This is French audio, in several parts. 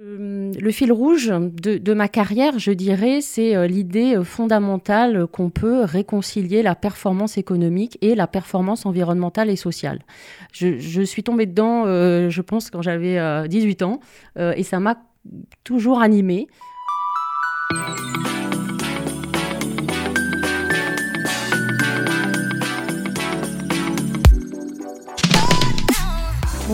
Euh, le fil rouge de, ma carrière, je dirais, c'est euh, l'idée euh, fondamentale qu'on peut réconcilier la performance économique et la performance environnementale et sociale. Je, suis tombée dedans, je pense, quand j'avais 18 ans, et ça m'a toujours animée.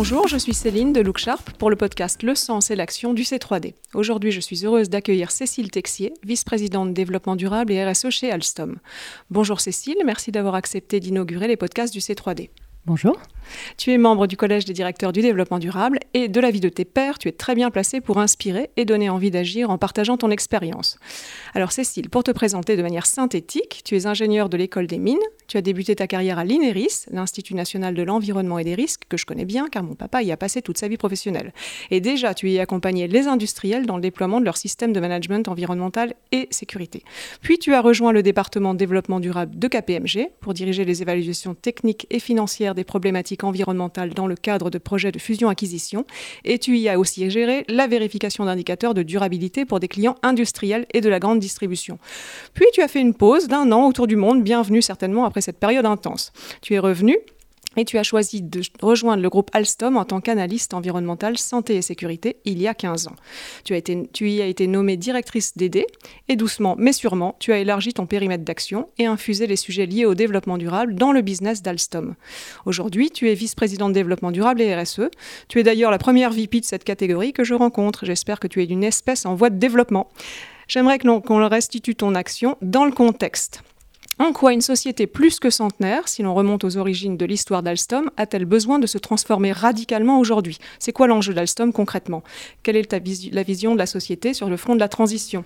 Bonjour, je suis Céline de Looksharp pour le podcast Le sens et l'action du C3D. Aujourd'hui, je suis heureuse d'accueillir Cécile Texier, vice-présidente développement durable et RSE chez Alstom. Bonjour Cécile, merci d'avoir accepté d'inaugurer les podcasts du C3D. Bonjour. Tu es membre du Collège des directeurs du développement durable et de la vie de tes pairs, tu es très bien placé pour inspirer et donner envie d'agir en partageant ton expérience. Alors Cécile, pour te présenter de manière synthétique, tu es ingénieur de l'école des mines, tu as débuté ta carrière à l'INERIS, l'Institut national de l'environnement et des risques, que je connais bien car mon papa y a passé toute sa vie professionnelle. Et déjà, tu y as accompagné les industriels dans le déploiement de leur système de management environnemental et sécurité. Puis tu as rejoint le département développement durable de KPMG pour diriger les évaluations techniques et financières des problématiques environnementales dans le cadre de projets de fusion-acquisition et tu y as aussi géré la vérification d'indicateurs de durabilité pour des clients industriels et de la grande distribution. Puis tu as fait une pause d'un an autour du monde, bienvenue certainement après cette période intense. Tu es revenu et tu as choisi de rejoindre le groupe Alstom en tant qu'analyste environnemental santé et sécurité il y a 15 ans. Tu, y as été nommée directrice d'ED et doucement mais sûrement, tu as élargi ton périmètre d'action et infusé les sujets liés au développement durable dans le business d'Alstom. Aujourd'hui, tu es vice-présidente développement durable et RSE. Tu es d'ailleurs la première VP de cette catégorie que je rencontre. J'espère que tu es d'une espèce en voie de développement. J'aimerais qu'on restitue ton action dans le contexte. En quoi une société plus que centenaire, si l'on remonte aux origines de l'histoire d'Alstom, a-t-elle besoin de se transformer radicalement aujourd'hui? C'est quoi l'enjeu d'Alstom concrètement? Quelle est la vision de la société sur le front de la transition?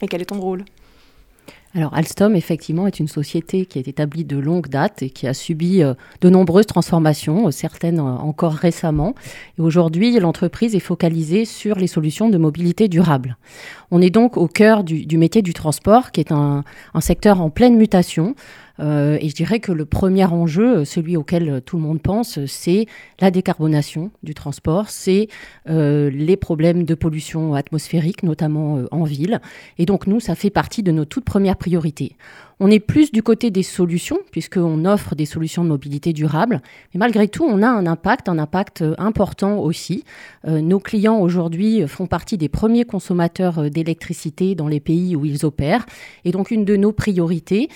Et quel est ton rôle? Alors Alstom, effectivement, est une société qui est établie de longue date et qui a subi euh, de nombreuses transformations, euh, certaines euh, encore récemment. Et aujourd'hui, l'entreprise est focalisée sur les solutions de mobilité durable. On est donc au cœur du, métier du transport, qui est un secteur en pleine mutation. Euh, et je dirais que le premier enjeu, celui auquel tout le monde pense, c'est la décarbonation du transport, c'est euh, les problèmes de pollution atmosphérique, notamment euh, en ville. Et donc nous, ça fait partie de nos toutes premières priorités. On est plus du côté des solutions, puisqu'on offre des solutions de mobilité durable. Mais malgré tout, on a un impact, un impact euh, important aussi. Euh, nos clients aujourd'hui font partie des premiers consommateurs euh, d'électricité dans les pays où ils opèrent. Et donc, une de nos priorités,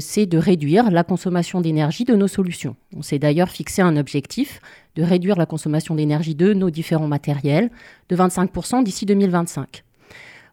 c'est de réduire la consommation d'énergie de nos solutions. On s'est d'ailleurs fixé un objectif de réduire la consommation d'énergie de nos différents matériels de 25% d'ici 2025.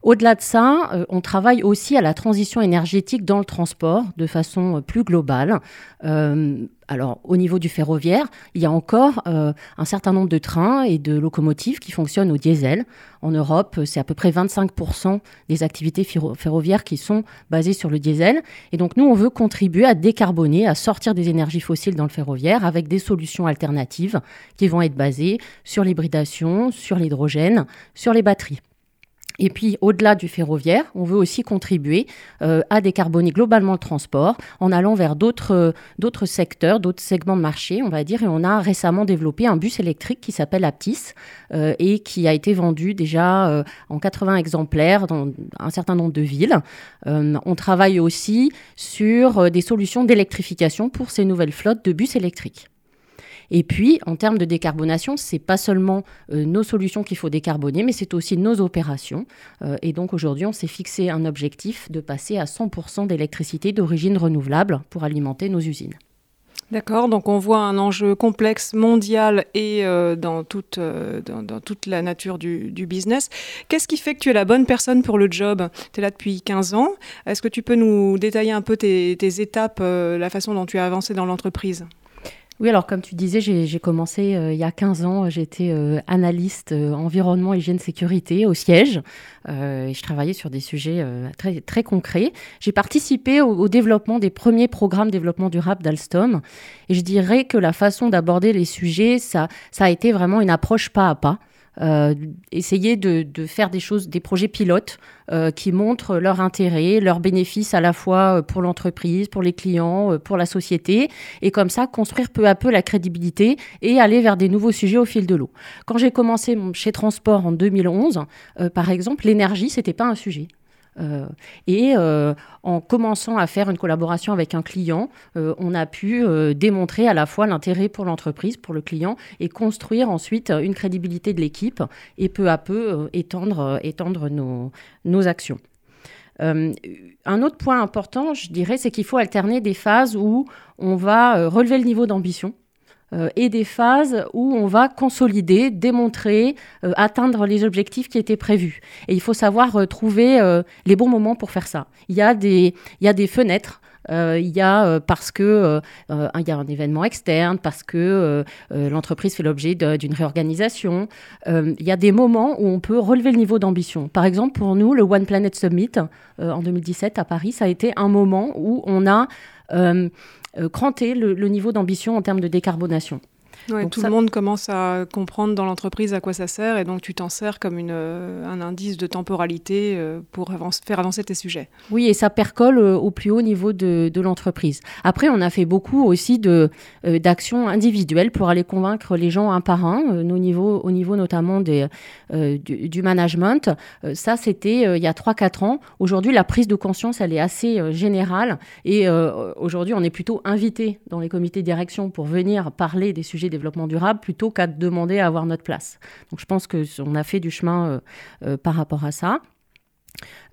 Au-delà de ça, euh, on travaille aussi à la transition énergétique dans le transport de façon euh, plus globale. Euh, alors, au niveau du ferroviaire, il y a encore un certain nombre de trains et de locomotives qui fonctionnent au diesel. En Europe, c'est à peu près 25% des activités ferroviaires qui sont basées sur le diesel. Et donc, nous, on veut contribuer à décarboner, à sortir des énergies fossiles dans le ferroviaire avec des solutions alternatives qui vont être basées sur l'hybridation, sur l'hydrogène, sur les batteries. Et puis, au-delà du ferroviaire, on veut aussi contribuer euh, à décarboner globalement le transport en allant vers d'autres euh, d'autres secteurs, d'autres segments de marché, on va dire. Et on a récemment développé un bus électrique qui s'appelle Aptis euh, et qui a été vendu déjà en 80 exemplaires dans un certain nombre de villes. on travaille aussi sur des solutions d'électrification pour ces nouvelles flottes de bus électriques. Et puis, en termes de décarbonation, c'est pas seulement euh, nos solutions qu'il faut décarboner, mais c'est aussi nos opérations. Euh, et donc aujourd'hui, on s'est fixé un objectif de passer à 100% d'électricité d'origine renouvelable pour alimenter nos usines. D'accord, donc on voit un enjeu complexe mondial et euh, dans, toute, dans, toute la nature du, business. Qu'est-ce qui fait que tu es la bonne personne pour le job? Tu es là depuis 15 ans. Est-ce que tu peux nous détailler un peu tes étapes, la façon dont tu as avancé dans l'entreprise? Oui, alors comme tu disais, j'ai commencé euh, il y a 15 ans, j'étais euh, analyste euh, environnement, hygiène, sécurité au siège et je travaillais sur des sujets très, très concrets. J'ai participé au, au, développement des premiers programmes développement durable d'Alstom et je dirais que la façon d'aborder les sujets, ça, ça a été vraiment une approche pas à pas. Essayer de, faire des choses, des projets pilotes qui montrent leur intérêt, leurs bénéfices à la fois pour l'entreprise, pour les clients, pour la société, et comme ça construire peu à peu la crédibilité et aller vers des nouveaux sujets au fil de l'eau. Quand j'ai commencé chez Transport en 2011, par exemple, l'énergie, c'était pas un sujet. Euh, et euh, en commençant à faire une collaboration avec un client, euh, on a pu démontrer à la fois l'intérêt pour l'entreprise, pour le client, et construire ensuite une crédibilité de l'équipe et peu à peu étendre, étendre nos, nos actions. un autre point important, je dirais, c'est qu'il faut alterner des phases où on va relever le niveau d'ambition euh, et des phases où on va consolider, démontrer, euh, atteindre les objectifs qui étaient prévus. Et il faut savoir euh, trouver les bons moments pour faire ça. Il y a des, il y a des fenêtres. il y a parce que il y a un événement externe, parce que l'entreprise fait l'objet d'une réorganisation. il y a des moments où on peut relever le niveau d'ambition. Par exemple, pour nous, le One Planet Summit en 2017 à Paris, ça a été un moment où on a cranter le, niveau d'ambition en termes de décarbonation. Donc tout le monde commence à comprendre dans l'entreprise à quoi ça sert et donc tu t'en sers comme une, euh, un indice de temporalité euh, pour faire avancer tes sujets. Oui, et ça percole au plus haut niveau de, de l'entreprise. Après, on a fait beaucoup aussi d'actions individuelles pour aller convaincre les gens un par un, au, niveau, au niveau notamment des, du, du, management. ça, c'était il y a 3-4 ans. Aujourd'hui, la prise de conscience, elle est assez générale et aujourd'hui, on est plutôt invité dans les comités de direction pour venir parler des sujets de durable plutôt qu'à demander à avoir notre place. Donc je pense qu'on a fait du chemin euh, euh, par rapport à ça.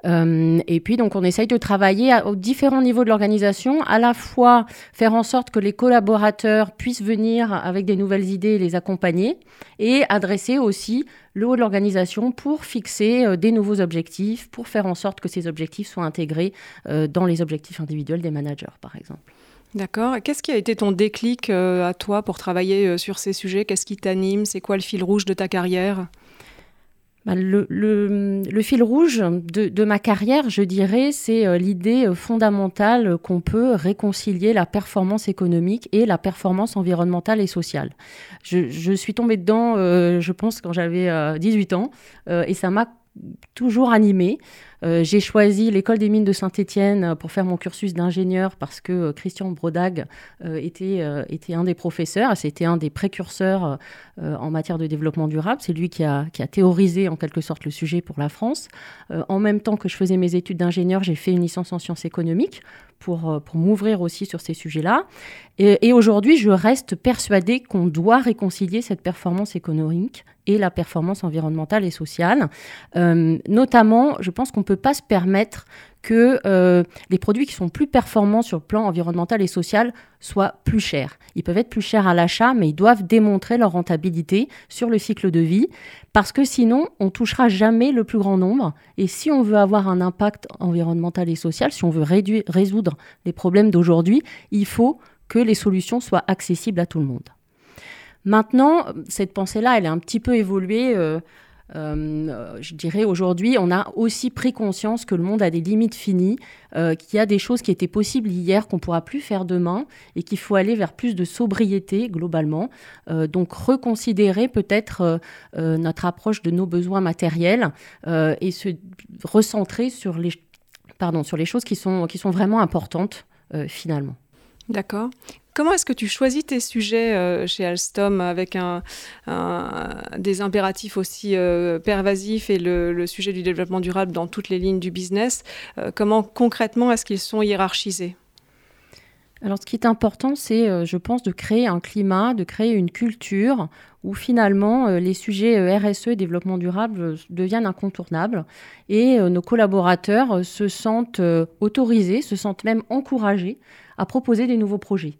Euh, et puis, donc, on essaye de travailler aux différents niveaux de l'organisation, à la fois faire en sorte que les collaborateurs puissent venir avec des nouvelles idées et les accompagner, et adresser aussi le haut de l'organisation pour fixer des nouveaux objectifs, pour faire en sorte que ces objectifs soient intégrés dans les objectifs individuels des managers, par exemple. D'accord. Qu'est-ce qui a été ton déclic euh, à toi pour travailler euh, sur ces sujets? Qu'est-ce qui t'anime? C'est quoi le fil rouge de ta carrière? Bah, le, fil rouge de, ma carrière, je dirais, c'est euh, l'idée fondamentale qu'on peut réconcilier la performance économique et la performance environnementale et sociale. Je, suis tombée dedans, je pense, quand j'avais 18 ans, et ça m'a toujours animée. Euh, j'ai choisi l'école des mines de Saint-Étienne euh, pour faire mon cursus d'ingénieur parce que euh, Christian Brodag était, était un des professeurs, c'était un des précurseurs en matière de développement durable. C'est lui qui a, qui a théorisé en quelque sorte le sujet pour la France. en même temps que je faisais mes études d'ingénieur, j'ai fait une licence en sciences économiques pour, pour m'ouvrir aussi sur ces sujets-là. Et, aujourd'hui, je reste persuadée qu'on doit réconcilier cette performance économique et la performance environnementale et sociale. notamment, je pense qu'on peut pas se permettre que euh, les produits qui sont plus performants sur le plan environnemental et social soient plus chers. Ils peuvent être plus chers à l'achat, mais ils doivent démontrer leur rentabilité sur le cycle de vie, parce que sinon, on touchera jamais le plus grand nombre. Et si on veut avoir un impact environnemental et social, si on veut résoudre les problèmes d'aujourd'hui, il faut que les solutions soient accessibles à tout le monde. Maintenant, cette pensée-là, elle est un petit peu évoluée. Euh, euh, je dirais aujourd'hui, on a aussi pris conscience que le monde a des limites finies, euh, qu'il y a des choses qui étaient possibles hier qu'on pourra plus faire demain et qu'il faut aller vers plus de sobriété globalement. Euh, donc reconsidérer peut-être notre approche de nos besoins matériels et se recentrer sur les, pardon, sur les choses qui sont, qui sont vraiment importantes finalement. D'accord. Comment est-ce que tu choisis tes sujets euh, chez Alstom avec des impératifs aussi euh, pervasifs et le, sujet du développement durable dans toutes les lignes du business euh, Comment concrètement est-ce qu'ils sont hiérarchisés? Alors, ce qui est important, c'est, je pense, de créer un climat, de créer une culture où finalement les sujets RSE et développement durable deviennent incontournables et nos collaborateurs se sentent autorisés, se sentent même encouragés à proposer des nouveaux projets.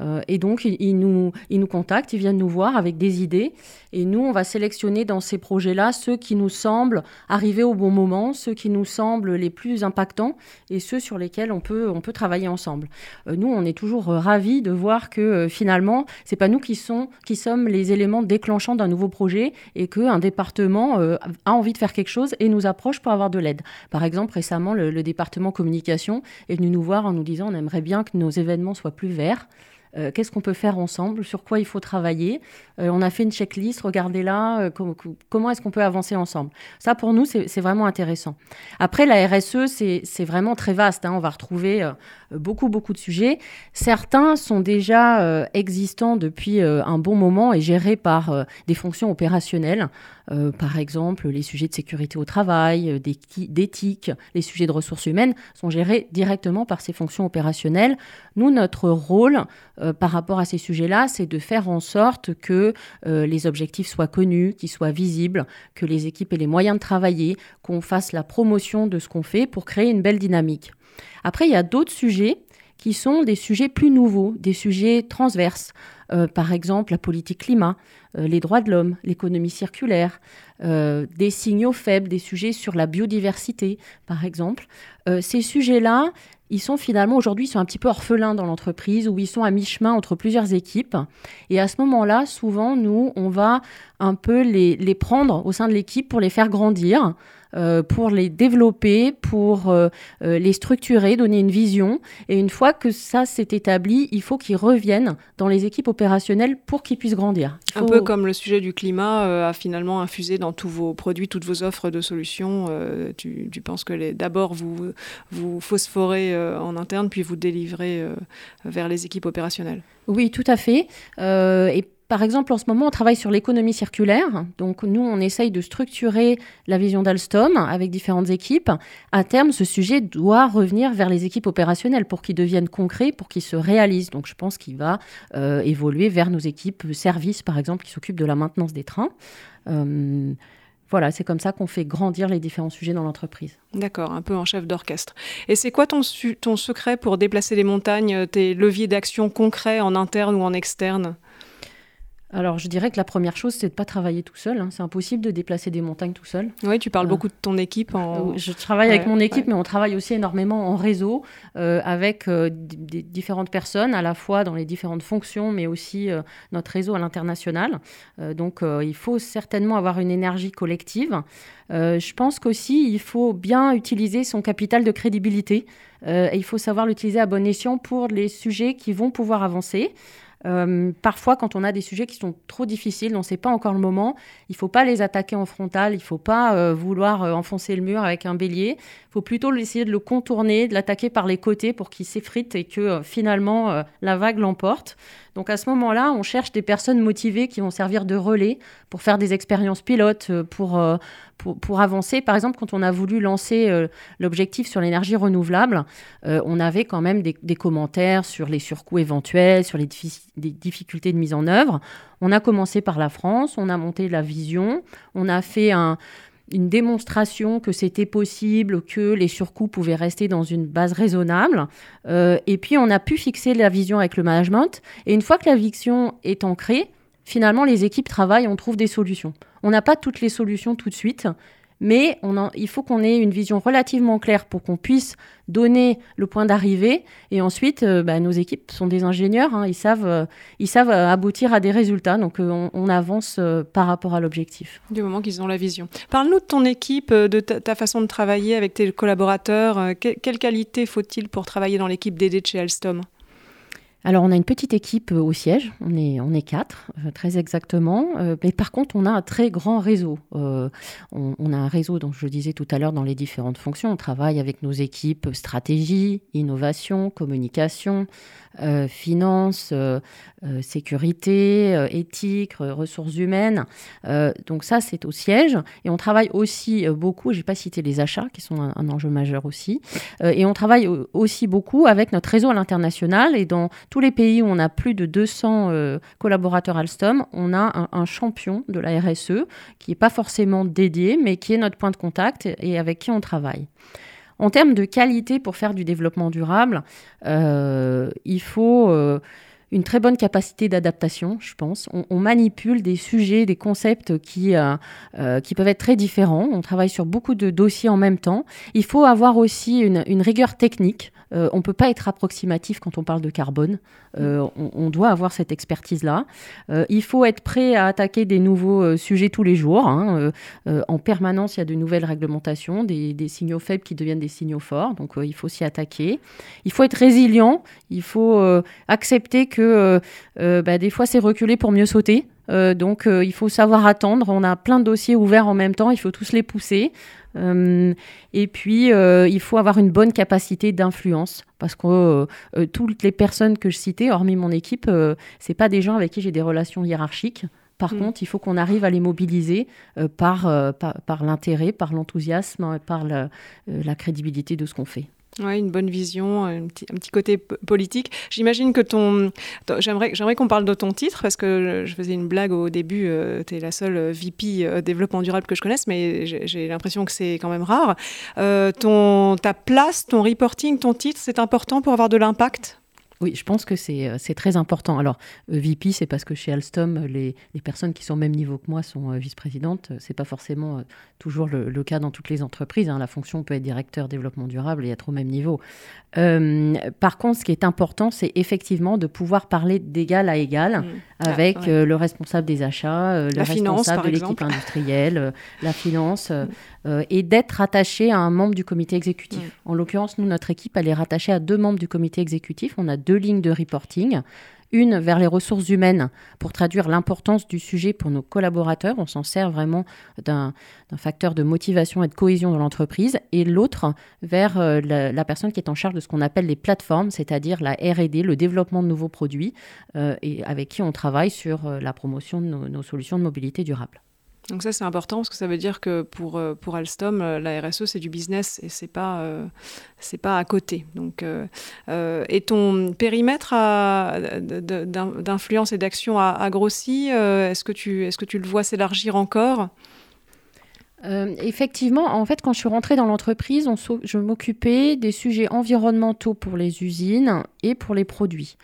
Euh, et donc, ils, nous, ils nous contactent, ils viennent nous voir avec des idées. Et nous, on va sélectionner dans ces projets-là ceux qui nous semblent arriver au bon moment, ceux qui nous semblent les plus impactants et ceux sur lesquels on peut, on peut travailler ensemble. Euh, nous, on est toujours euh, ravis de voir que finalement, c'est pas nous qui, sont, qui sommes les éléments déclenchants d'un nouveau projet et qu'un département a envie de faire quelque chose et nous approche pour avoir de l'aide. Par exemple, récemment, le, le département communication est venu nous voir en nous disant on aimerait bien que nos événements soient plus verts. Euh, qu'est-ce qu'on peut faire ensemble, sur quoi il faut travailler? Euh, on a fait une checklist, regardez là, euh, comment est-ce qu'on peut avancer ensemble? Ça, pour nous, c'est vraiment intéressant. Après, la RSE, c'est vraiment très vaste. Hein. On va retrouver beaucoup, beaucoup de sujets. Certains sont déjà existants depuis un bon moment et gérés par des fonctions opérationnelles. par exemple, les sujets de sécurité au travail, d'éthique, les sujets de ressources humaines sont gérés directement par ces fonctions opérationnelles. Nous, notre rôle, euh, par rapport à ces sujets-là, c'est de faire en sorte que euh, les objectifs soient connus, qu'ils soient visibles, que les équipes aient les moyens de travailler, qu'on fasse la promotion de ce qu'on fait pour créer une belle dynamique. Après, il y a d'autres sujets qui sont des sujets plus nouveaux, des sujets transverses. Euh, par exemple, la politique climat, les droits de l'homme, l'économie circulaire, des signaux faibles, des sujets sur la biodiversité, par exemple. ces sujets-là, ils sont finalement aujourd'hui un petit peu orphelins dans l'entreprise ou ils sont à mi-chemin entre plusieurs équipes. Et à ce moment-là, souvent, nous, on va un peu les prendre au sein de l'équipe pour les faire grandir, euh, pour les développer, pour euh, euh, les structurer, donner une vision. Et une fois que ça s'est établi, il faut qu'ils reviennent dans les équipes opérationnelles pour qu'ils puissent grandir. Un peu comme le sujet du climat a finalement infusé dans tous vos produits, toutes vos offres de solutions. Tu, tu, penses que d'abord vous, vous phosphorez en interne, puis vous délivrez vers les équipes opérationnelles Oui, tout à fait. et par exemple, en ce moment, on travaille sur l'économie circulaire. Donc, nous, on essaye de structurer la vision d'Alstom avec différentes équipes. À terme, ce sujet doit revenir vers les équipes opérationnelles pour qu'il devienne concret, pour qu'il se réalise. Donc, je pense qu'il va euh, évoluer vers nos équipes services, par exemple, qui s'occupent de la maintenance des trains. Euh, voilà, c'est comme ça qu'on fait grandir les différents sujets dans l'entreprise. D'accord, un peu en chef d'orchestre. Et c'est quoi ton, ton secret pour déplacer les montagnes, tes leviers d'action concrets en interne ou en externe? Alors, je dirais que la première chose, c'est de ne pas travailler tout seul. Hein. C'est impossible de déplacer des montagnes tout seul. Oui, tu parles euh, beaucoup de ton équipe. En... Euh, je travaille avec mon équipe, mais on travaille aussi énormément en réseau euh, avec des différentes personnes, à la fois dans les différentes fonctions, mais aussi notre réseau à l'international. donc, il faut certainement avoir une énergie collective. je pense qu'aussi, il faut bien utiliser son capital de crédibilité. et il faut savoir l'utiliser à bon escient pour les sujets qui vont pouvoir avancer. Euh, parfois, quand on a des sujets qui sont trop difficiles, on ne sait pas encore le moment, il ne faut pas les attaquer en frontal, il ne faut pas euh, vouloir euh, enfoncer le mur avec un bélier. Il faut plutôt essayer de le contourner, de l'attaquer par les côtés pour qu'il s'effrite et que finalement la vague l'emporte. Donc à ce moment-là, on cherche des personnes motivées qui vont servir de relais pour faire des expériences pilotes, euh, pour, euh, pour, pour, avancer. Par exemple, quand on a voulu lancer euh, l'objectif sur l'énergie renouvelable, on avait quand même des, commentaires sur les surcoûts éventuels, sur les, difficultés de mise en œuvre. On a commencé par la France, on a monté la vision, on a fait un une démonstration que c'était possible, que les surcoûts pouvaient rester dans une base raisonnable. Euh, et puis, on a pu fixer la vision avec le management. Et une fois que la vision est ancrée, finalement, les équipes travaillent, on trouve des solutions. On n'a pas toutes les solutions tout de suite, mais il faut qu'on ait une vision relativement claire pour qu'on puisse donner le point d'arrivée. Et ensuite, euh, bah, nos équipes sont des ingénieurs, hein. ils savent, euh, ils savent euh, aboutir à des résultats. Donc, on, avance par rapport à l'objectif. Du moment qu'ils ont la vision. Parle-nous de ton équipe, de ta, façon de travailler avec tes collaborateurs. quelle qualité faut-il pour travailler dans l'équipe DD chez Alstom? Alors, on a une petite équipe euh, au siège, on est, quatre, euh, très exactement. Euh, mais par contre, on a un très grand réseau. on, a un réseau, dont je disais tout à l'heure, dans les différentes fonctions. On travaille avec nos équipes stratégie, innovation, communication, euh, finance, sécurité, éthique, ressources humaines. donc ça, c'est au siège. Et on travaille aussi beaucoup, je n'ai pas cité les achats, qui sont un, enjeu majeur aussi. et on travaille aussi beaucoup avec notre réseau à l'international et dans tous les pays où on a plus de 200 euh, collaborateurs Alstom, on a un, champion de la RSE qui n'est pas forcément dédié, mais qui est notre point de contact et avec qui on travaille. En termes de qualité pour faire du développement durable, euh, il faut euh, une très bonne capacité d'adaptation, je pense. On, manipule des sujets, des concepts qui, qui peuvent être très différents. On travaille sur beaucoup de dossiers en même temps. Il faut avoir aussi une rigueur technique. Euh, on ne peut pas être approximatif quand on parle de carbone. Euh, on, doit avoir cette expertise-là. Euh, il faut être prêt à attaquer des nouveaux sujets tous les jours. Hein. en permanence, il y a de nouvelles réglementations, des, des signaux faibles qui deviennent des signaux forts. Donc, il faut s'y attaquer. Il faut être résilient. Il faut accepter que bah, des fois c'est reculer pour mieux sauter. donc il faut savoir attendre. On a plein de dossiers ouverts en même temps, il faut tous les pousser. et puis il faut avoir une bonne capacité d'influence parce que toutes les personnes que je citais, hormis mon équipe, c'est pas des gens avec qui j'ai des relations hiérarchiques. Par mm. contre, il faut qu'on arrive à les mobiliser euh, euh, par, par, l'intérêt, par l'enthousiasme, par euh, la, crédibilité de ce qu'on fait. Oui, une bonne vision, un petit, un petit côté politique. J'imagine que ton... J'aimerais, qu'on parle de ton titre, parce que je faisais une blague au début, tu es la seule VP développement durable que je connaisse, mais j'ai, l'impression que c'est quand même rare. ton, ta place, ton reporting, ton titre, c'est important pour avoir de l'impact? Oui, je pense que c'est euh, très important. Alors, euh, VP, c'est parce que chez Alstom, les, les, personnes qui sont au même niveau que moi sont euh, vice-présidentes. Ce n'est pas forcément toujours le, le, cas dans toutes les entreprises. Hein. La fonction peut être directeur développement durable et être au même niveau. par contre, ce qui est important, c'est effectivement de pouvoir parler d'égal à égal mmh. ah, avec le responsable des achats, le responsable de l'équipe industrielle, la finance, mmh. et d'être rattaché à un membre du comité exécutif. Mmh. En l'occurrence, nous, notre équipe, elle est rattachée à deux membres du comité exécutif. On a deux lignes de reporting. Une vers les ressources humaines pour traduire l'importance du sujet pour nos collaborateurs. On s'en sert vraiment d'un facteur de motivation et de cohésion dans l'entreprise. Et l'autre vers euh, la, personne qui est en charge de ce qu'on appelle les plateformes, c'est-à-dire la RD, le développement de nouveaux produits, euh, et avec qui on travaille sur euh, la promotion de nos solutions de mobilité durable. Donc ça c'est important parce que ça veut dire que pour, euh, pour Alstom, euh, la RSE c'est du business et c'est pas euh, c'est pas à côté. Donc et ton périmètre d'influence et d'action a, grossi. est-ce que tu est-ce que tu le vois s'élargir encore? Effectivement, en fait, quand je suis rentrée dans l'entreprise, je m'occupais des sujets environnementaux pour les usines et pour les produits.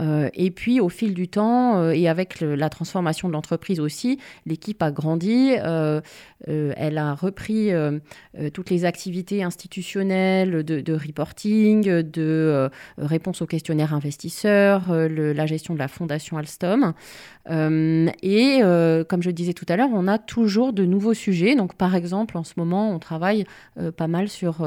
Euh, et puis, au fil du temps, euh, et avec la transformation de l'entreprise aussi, l'équipe a grandi. Euh, elle a repris toutes les activités institutionnelles de, reporting, de réponse aux questionnaires investisseurs, la gestion de la fondation Alstom. et comme je disais tout à l'heure, on a toujours de nouveaux sujets. Donc, par exemple, en ce moment, on travaille pas mal sur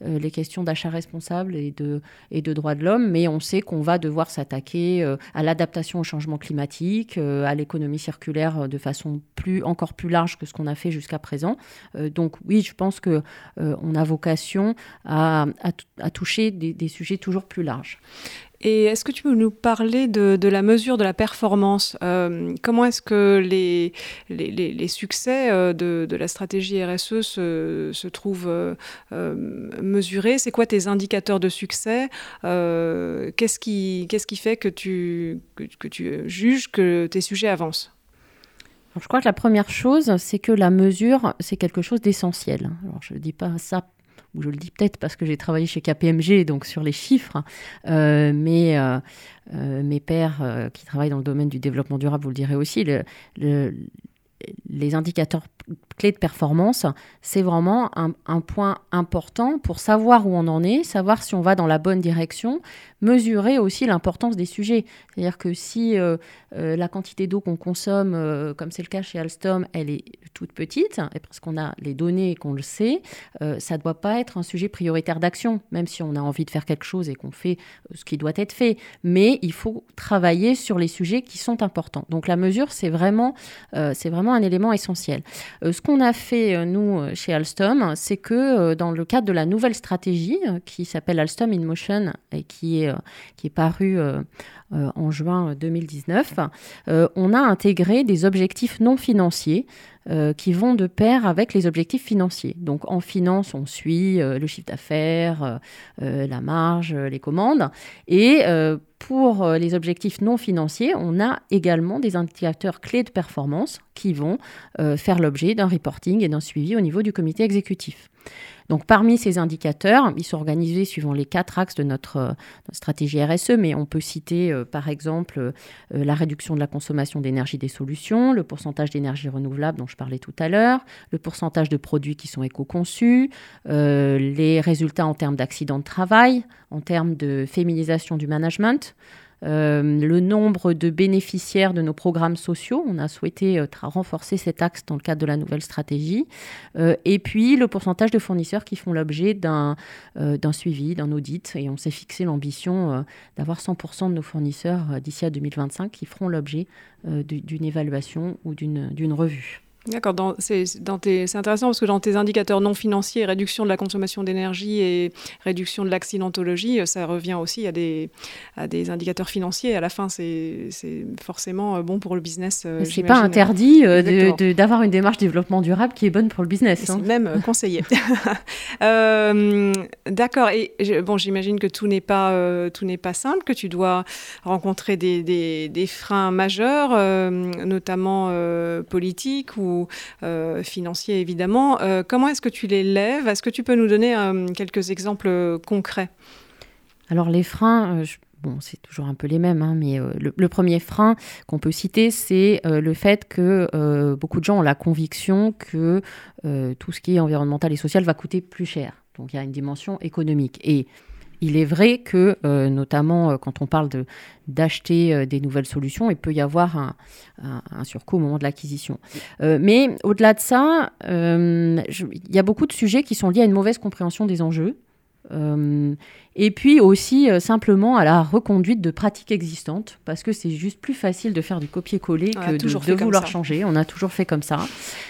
les questions d'achat responsable et de, et de droits de l'homme, mais on sait qu'on va devoir s'attaquer euh, à l'adaptation au changement climatique, euh, à l'économie circulaire euh, de façon plus, encore plus large que ce qu'on a fait jusqu'à présent. donc oui, je pense qu'on on a vocation à, toucher des, sujets toujours plus larges. Et est-ce que tu peux nous parler de, la mesure de la performance euh, Comment est-ce que les, les, succès euh, de, la stratégie RSE se, se trouvent euh, mesurés? C'est quoi tes indicateurs de succès? Qu'est-ce qui, qu'est-ce qui fait que tu, que, tu juges que tes sujets avancent? Je crois que la première chose, c'est que la mesure, c'est quelque chose d'essentiel. Alors, je ne dis pas ça je le dis peut-être parce que j'ai travaillé chez KPMG, donc sur les chiffres, euh, mais euh, euh, mes pères qui travaillent dans le domaine du développement durable vous le direz aussi, les indicateurs clés de performance, c'est vraiment un, point important pour savoir où on en est, savoir si on va dans la bonne direction, mesurer aussi l'importance des sujets. C'est-à-dire que si euh, euh, la quantité d'eau qu'on consomme, euh, comme c'est le cas chez Alstom, elle est toute petite, et parce qu'on a les données et qu'on le sait, ça ne doit pas être un sujet prioritaire d'action, même si on a envie de faire quelque chose et qu'on fait ce qui doit être fait. Mais il faut travailler sur les sujets qui sont importants. Donc la mesure, c'est vraiment, c'est vraiment un élément essentiel. ce qu'on a fait, nous, chez Alstom, c'est que dans le cadre de la nouvelle stratégie qui s'appelle Alstom in Motion et qui est euh, est paru euh, euh, en juin 2019, on a intégré des objectifs non financiers qui vont de pair avec les objectifs financiers. Donc en finance, on suit le chiffre d'affaires, la marge, les commandes. Et pour les objectifs non financiers, on a également des indicateurs clés de performance qui vont faire l'objet d'un reporting et d'un suivi au niveau du comité exécutif. Donc parmi ces indicateurs, ils sont organisés suivant les quatre axes de notre, euh, stratégie RSE, mais on peut citer euh, par exemple euh, la réduction de la consommation d'énergie des solutions, le pourcentage d'énergie renouvelable dont je parlais tout à l'heure, le pourcentage de produits qui sont éco-conçus, les résultats en termes d'accidents de travail, en termes de féminisation du management. Le nombre de bénéficiaires de nos programmes sociaux. On a souhaité renforcer cet axe dans le cadre de la nouvelle stratégie. et puis le pourcentage de fournisseurs qui font l'objet d'un suivi, d'un audit. Et on s'est fixé l'ambition d'avoir 100% de nos fournisseurs d'ici à 2025 qui feront l'objet d'une évaluation ou d'une revue. D'accord, c'est intéressant parce que dans tes indicateurs non financiers, réduction de la consommation d'énergie et réduction de l'accidentologie, ça revient aussi à des, à des indicateurs financiers. À la fin, c'est forcément euh, bon pour le business. Euh, c'est pas interdit euh, d'avoir une démarche développement durable qui est bonne pour le business. C'est hein. même conseillé. D'accord, et bon, j'imagine que tout n'est pas, tout pas simple, que tu dois rencontrer des, des, des freins majeurs, notamment politiques ou euh, financiers évidemment. Euh, comment est-ce que tu les lèves? Est-ce que tu peux nous donner euh, quelques exemples concrets? Alors les freins, bon, c'est toujours un peu les mêmes, hein, mais le, premier frein qu'on peut citer, c'est le fait que beaucoup de gens ont la conviction que tout ce qui est environnemental et social va coûter plus cher. Donc il y a une dimension économique. Et il est vrai que, euh, notamment euh, quand on parle d'acheter euh, des nouvelles solutions, il peut y avoir un, surcoût au moment de l'acquisition. mais au-delà de ça, il y a beaucoup de sujets qui sont liés à une mauvaise compréhension des enjeux. Euh, et puis aussi euh, simplement à la reconduite de pratiques existantes, parce que c'est juste plus facile de faire du copier-coller que de, vouloir changer. On a toujours fait comme ça.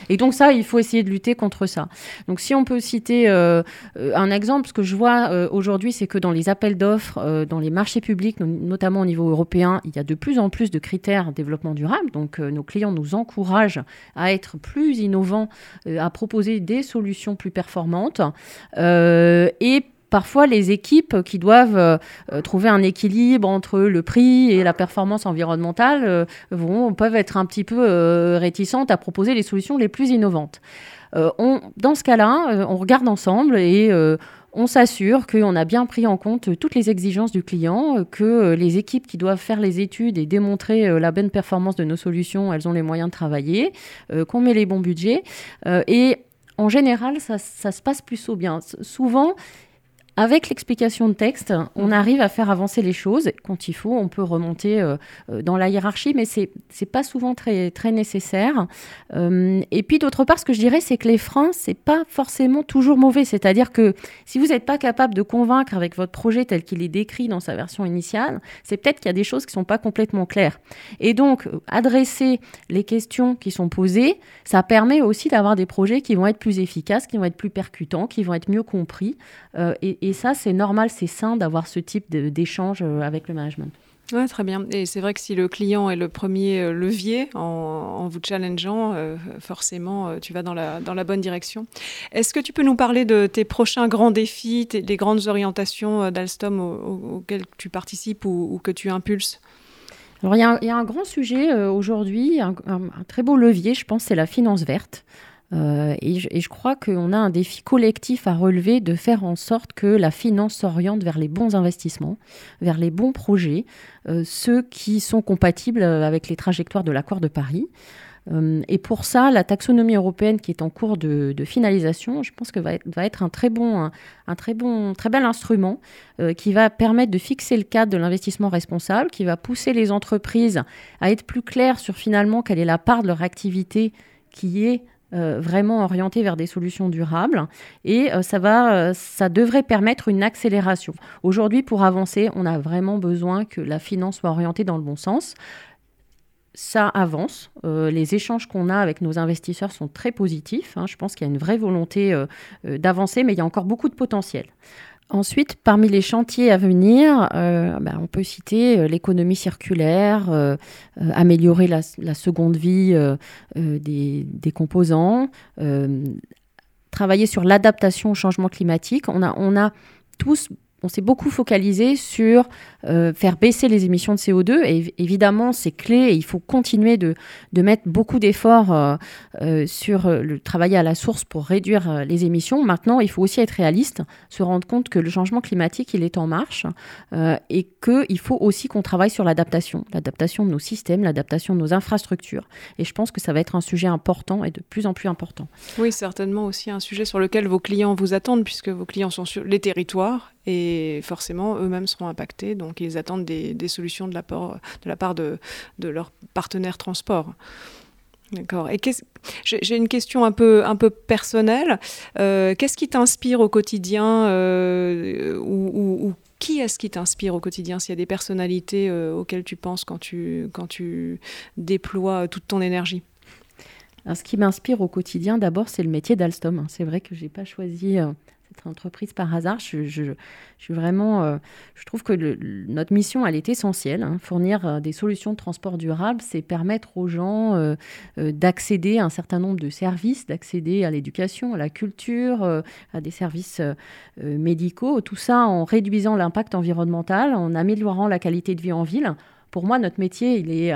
Et donc ça, il faut essayer de lutter contre ça. Donc si on peut citer euh, un exemple, ce que je vois aujourd'hui, c'est que dans les appels d'offres, dans les marchés publics, notamment au niveau européen, il y a de plus en plus de critères développement durable. Donc nos clients nous encouragent à être plus innovants, à proposer des solutions plus performantes. et parfois les équipes qui doivent euh, euh, trouver un équilibre entre le prix et la performance environnementale euh, vont, peuvent être un petit peu réticentes à proposer les solutions les plus innovantes. Dans ce cas-là, on regarde ensemble et on s'assure qu'on a bien pris en compte toutes les exigences du client, que les équipes qui doivent faire les études et démontrer la bonne performance de nos solutions, elles ont les moyens de travailler, qu'on met les bons budgets. et en général, ça, ça se passe plutôt bien. Souvent, avec l'explication de texte, on mhm. arrive à faire avancer les choses. Quand il faut, on peut remonter euh, euh, dans la hiérarchie, mais c'est n'est pas souvent très, très nécessaire. Euh, et puis d'autre part, ce que je dirais, c'est que les freins, c'est pas forcément toujours mauvais. C'est-à-dire que si vous n'êtes pas capable de convaincre avec votre projet tel qu'il est décrit dans sa version initiale, c'est peut-être qu'il y a des choses qui sont pas complètement claires. Et donc, adresser les questions qui sont posées, ça permet aussi d'avoir des projets qui vont être plus efficaces, qui vont être plus percutants, qui vont être mieux compris. et et ça, c'est normal, c'est sain d'avoir ce type d'échange euh, avec le management. Oui, très bien. Et c'est vrai que si le client est le premier euh, levier en, vous challengeant, euh, forcément, tu vas dans la, dans la bonne direction. Est-ce que tu peux nous parler de tes prochains grands défis, tes, les grandes orientations d'Alstom auxquelles tu participes ou, que tu impulses? Alors, il y, a un grand sujet aujourd'hui, un, très beau levier, je pense, c'est la finance verte. Euh, et, je, crois qu'on a un défi collectif à relever de faire en sorte que la finance s'oriente vers les bons investissements, vers les bons projets, euh, ceux qui sont compatibles avec les trajectoires de l'accord de Paris. Euh, et pour ça, la taxonomie européenne qui est en cours de, finalisation, je pense que va être, va être un très bon, un, très bon, très bel instrument qui va permettre de fixer le cadre de l'investissement responsable, qui va pousser les entreprises à être plus claires sur finalement quelle est la part de leur activité qui est euh, vraiment orienté vers des solutions durables et euh, ça, va, euh, ça devrait permettre une accélération. Aujourd'hui, pour avancer, on a vraiment besoin que la finance soit orientée dans le bon sens. Ça avance. les échanges qu'on a avec nos investisseurs sont très positifs. Hein. Je pense qu'il y a une vraie volonté d'avancer, mais il y a encore beaucoup de potentiel. Ensuite, parmi les chantiers à venir, euh, ben, on peut citer euh, l'économie circulaire, euh, améliorer la, seconde vie des, des, composants, travailler sur l'adaptation au changement climatique. On a, on a tous on s'est beaucoup focalisé sur euh, faire baisser les émissions de CO2. Et évidemment, c'est clé et il faut continuer de, mettre beaucoup d'efforts euh, euh, sur le travail à la source pour réduire les émissions. Maintenant, il faut aussi être réaliste, se rendre compte que le changement climatique, il est en marche et qu'il faut aussi qu'on travaille sur l'adaptation, l'adaptation de nos systèmes, l'adaptation de nos infrastructures. Et je pense que ça va être un sujet important et de plus en plus important. Oui, certainement aussi un sujet sur lequel vos clients vous attendent, puisque vos clients sont sur les territoires et forcément eux-mêmes seront impactés, donc ils attendent des, solutions de la, de la part leurs partenaires transport. D'accord. Et j'ai une question un peu, personnelle. Euh, qu'est-ce qui t'inspire au quotidien euh, ou, qui est-ce qui t'inspire au quotidien S'il y a des personnalités euh, auxquelles tu penses quand tu déploies toute ton énergie? Ce qui m'inspire au quotidien, d'abord, c'est le métier d'Alstom. C'est vrai que je n'ai pas choisi entreprise par hasard. Je, suis vraiment, euh, je trouve que notre mission, elle est essentielle. Hein. Fournir euh, des solutions de transport durable, c'est permettre aux gens euh, d'accéder à un certain nombre de services, d'accéder à l'éducation, à la culture, à des services médicaux. Tout ça en réduisant l'impact environnemental, en améliorant la qualité de vie en ville. Pour moi, notre métier, il est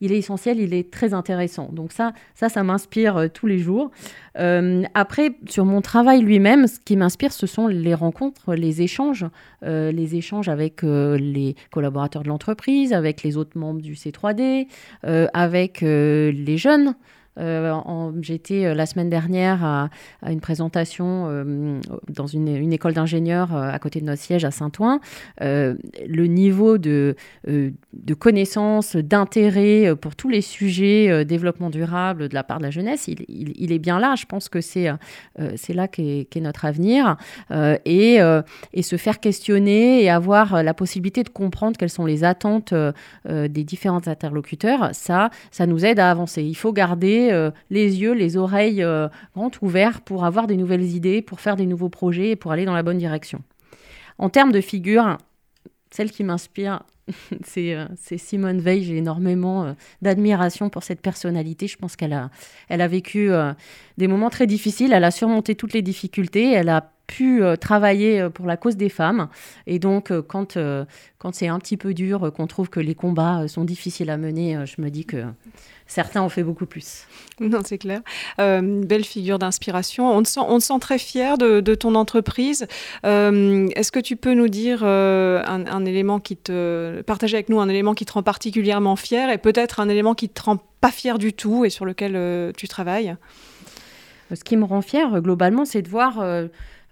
il est essentiel, il est très intéressant. Donc ça, ça, ça m'inspire euh, tous les jours. Euh, après, sur mon travail lui-même, ce qui m'inspire, ce sont les rencontres, les échanges, euh, les échanges avec les collaborateurs de l'entreprise, avec les autres membres du C3D, avec les jeunes. Euh, j'étais euh, la semaine dernière à, une présentation euh, dans une, école d'ingénieurs à côté de notre siège à Saint-Ouen. le niveau de, de connaissance, d'intérêt pour tous les sujets développement durable de la part de la jeunesse, il, est bien là. Je pense que c'est c'est là qu'est notre avenir. et, et se faire questionner et avoir la possibilité de comprendre quelles sont les attentes des différents interlocuteurs, ça, ça nous aide à avancer. Il faut garder euh, les yeux, les oreilles euh, ouverts pour avoir des nouvelles idées, pour faire des nouveaux projets et pour aller dans la bonne direction. En termes de figure, celle qui m'inspire, euh, c'est Simone Veil. J'ai énormément d'admiration pour cette personnalité. Je pense qu'elle a, elle a vécu des moments très difficiles. Elle a surmonté toutes les difficultés. Elle a pu travailler pour la cause des femmes. Et donc, quand, quand c'est un petit peu dur, qu'on trouve que les combats sont difficiles à mener, je me dis que certains ont fait beaucoup plus. Non, c'est clair. Euh, belle figure d'inspiration. On, te sent, on très fier de, ton entreprise. Euh, est-ce que tu peux nous dire euh, un, élément qui te. partager avec nous un élément qui te rend particulièrement fier et peut-être un élément qui ne te rend pas fier du tout et sur lequel tu travailles? Ce qui me rend fier, globalement, c'est de voir.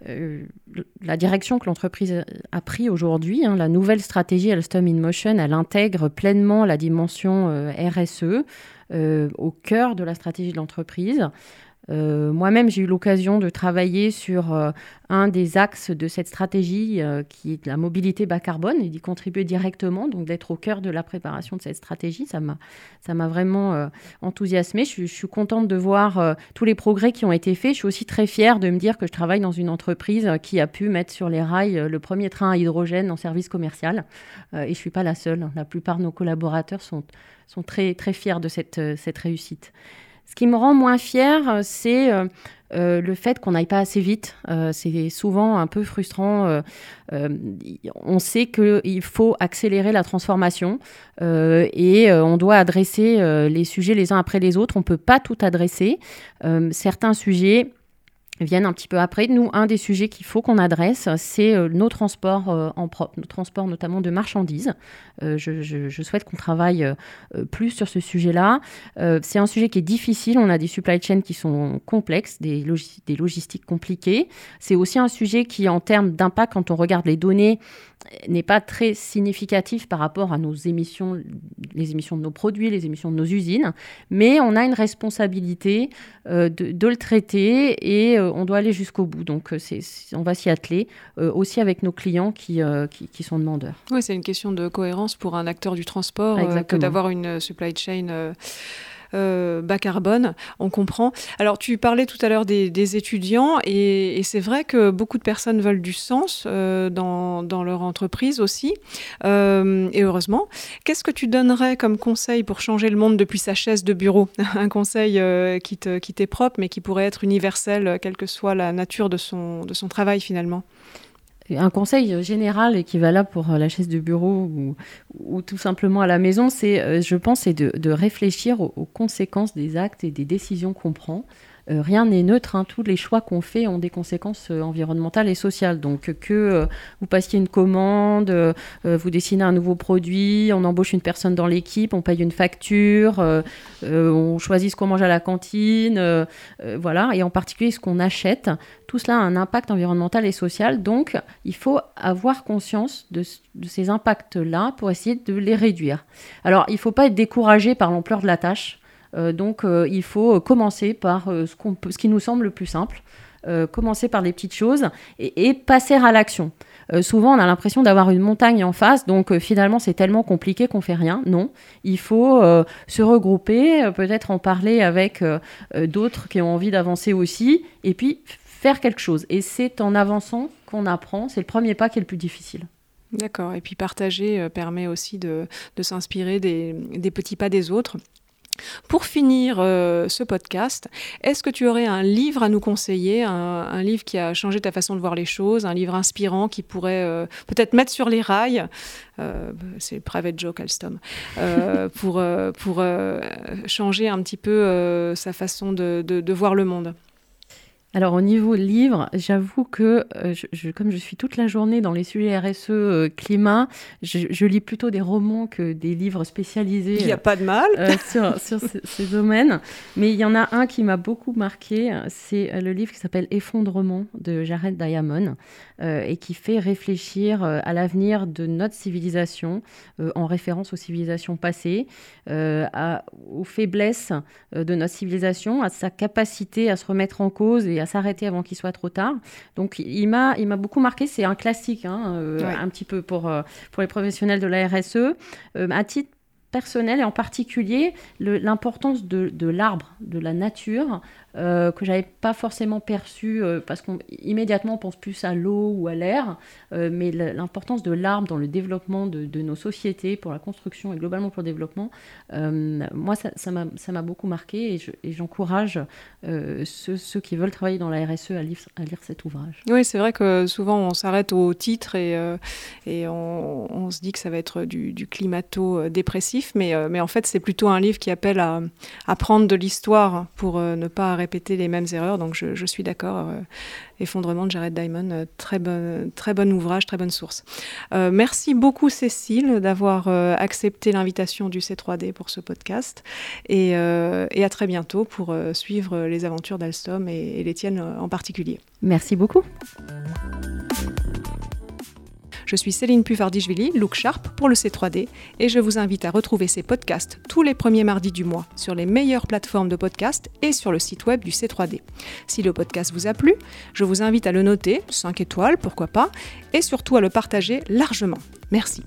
La direction que l'entreprise a pris aujourd'hui, hein, la nouvelle stratégie Alstom in Motion, elle intègre pleinement la dimension RSE, euh, au cœur de la stratégie de l'entreprise. Euh, moi-même, j'ai eu l'occasion de travailler sur euh, un des axes de cette stratégie qui est la mobilité bas carbone et d'y contribuer directement, donc d'être au cœur de la préparation de cette stratégie. Ça m'a, vraiment enthousiasmée. Je, suis contente de voir tous les progrès qui ont été faits. Je suis aussi très fière de me dire que je travaille dans une entreprise qui a pu mettre sur les rails le premier train à hydrogène en service commercial. et je ne suis pas la seule. La plupart de nos collaborateurs sont sont très, très fiers de cette, euh, cette réussite. Ce qui me rend moins fière, euh, c'est euh, le fait qu'on n'aille pas assez vite. c'est souvent un peu frustrant. on sait qu'il faut accélérer la transformation et on doit adresser les sujets les uns après les autres. On ne peut pas tout adresser. certains sujets viennent un petit peu après. Nous, un des sujets qu'il faut qu'on adresse, c'est euh, nos transports euh, en propre, nos transports notamment de marchandises. Euh, je, souhaite qu'on travaille plus sur ce sujet-là. c'est un sujet qui est difficile. On a des supply chains qui sont complexes, des, des logistiques compliquées. C'est aussi un sujet qui, en termes d'impact, quand on regarde les données, n'est pas très significatif par rapport à nos émissions, les émissions de nos produits, les émissions de nos usines, mais on a une responsabilité de, de, le traiter et on doit aller jusqu'au bout. Donc, euh, c'est, on va s'y atteler, euh, aussi avec nos clients qui, euh, qui, sont demandeurs. Oui, c'est une question de cohérence pour un acteur du transport que d'avoir une supply chain euh, bas carbone, on comprend. Alors tu parlais tout à l'heure des, étudiants et, c'est vrai que beaucoup de personnes veulent du sens euh, dans, leur entreprise aussi, euh, et heureusement. Qu'est-ce que tu donnerais comme conseil pour changer le monde depuis sa chaise de bureau? Un conseil qui, qui t'est propre mais qui pourrait être universel, quelle que soit la nature de son, de son travail finalement? Un conseil général et qui va là pour la chaise de bureau ou, tout simplement à la maison, c'est, euh, je pense, de, réfléchir aux, conséquences des actes et des décisions qu'on prend. Rien n'est neutre. Hein. Tous les choix qu'on fait ont des conséquences environnementales et sociales. Donc que vous passiez une commande, vous dessinez un nouveau produit, on embauche une personne dans l'équipe, on paye une facture, on choisit ce qu'on mange à la cantine, voilà, et en particulier ce qu'on achète. Tout cela a un impact environnemental et social. Donc il faut avoir conscience de, ces impacts-là pour essayer de les réduire. Alors il ne faut pas être découragé par l'ampleur de la tâche. Euh, donc euh, il faut commencer par euh, ce, ce, qui nous semble le plus simple, commencer par les petites choses et, passer à l'action. souvent on a l'impression d'avoir une montagne en face, donc finalement c'est tellement compliqué qu'on fait rien. Non, il faut se regrouper, peut-être en parler avec d'autres qui ont envie d'avancer aussi, et puis faire quelque chose. Et c'est en avançant qu'on apprend. C'est le premier pas qui est le plus difficile. D'accord. Et puis partager permet aussi de, s'inspirer des, petits pas des autres. Pour finir euh, ce podcast, est-ce que tu aurais un livre à nous conseiller, un, livre qui a changé ta façon de voir les choses, un livre inspirant qui pourrait euh, peut-être mettre sur les rails, euh, c'est private joke Alstom, pour, pour changer un petit peu sa façon de voir le monde? Alors au niveau livre, j'avoue que euh, je, comme je suis toute la journée dans les sujets RSE euh, climat, je, lis plutôt des romans que des livres spécialisés. Il n'y a pas de mal euh, sur, ces, domaines. Mais il y en a un qui m'a beaucoup marqué, c'est le livre qui s'appelle Effondrement de Jared Diamond et qui fait réfléchir à l'avenir de notre civilisation en référence aux civilisations passées, à, aux faiblesses de notre civilisation, à sa capacité à se remettre en cause et à s'arrêter avant qu'il soit trop tard. Donc il m'a il m'a beaucoup marqué. C'est un classique, hein, euh, un petit peu pour euh, pour les professionnels de la RSE. Euh, à titre personnel et en particulier l'importance de, de l'arbre, de la nature euh, que j'avais pas forcément perçu euh, parce qu'immédiatement on pense plus à l'eau ou à l'air, euh, mais l'importance de l'arbre dans le développement de, nos sociétés, pour la construction et globalement pour le développement, moi ça m'a beaucoup marqué et j'encourage ceux, qui veulent travailler dans la RSE à lire, à lire cet ouvrage. Oui, c'est vrai que souvent on s'arrête au titre et, et on, se dit que ça va être du, du climato-dépressif, mais, mais en fait c'est plutôt un livre qui appelle à, à prendre de l'histoire pour ne pas arrêter répéter les mêmes erreurs. Donc je, suis d'accord. Euh, Effondrement de Jared Diamond, euh, très bon, très bon ouvrage, très bonne source. Euh, merci beaucoup Cécile d'avoir accepté l'invitation du C3D pour ce podcast et, à très bientôt pour suivre les aventures d'Alstom et les tiennes en particulier. Merci beaucoup. Je suis Céline Pufardichvili, Look Sharp pour le C3D, et je vous invite à retrouver ces podcasts tous les premiers mardis du mois sur les meilleures plateformes de podcast et sur le site web du C3D. Si le podcast vous a plu, je vous invite à le noter, 5 étoiles, pourquoi pas, et surtout à le partager largement. Merci.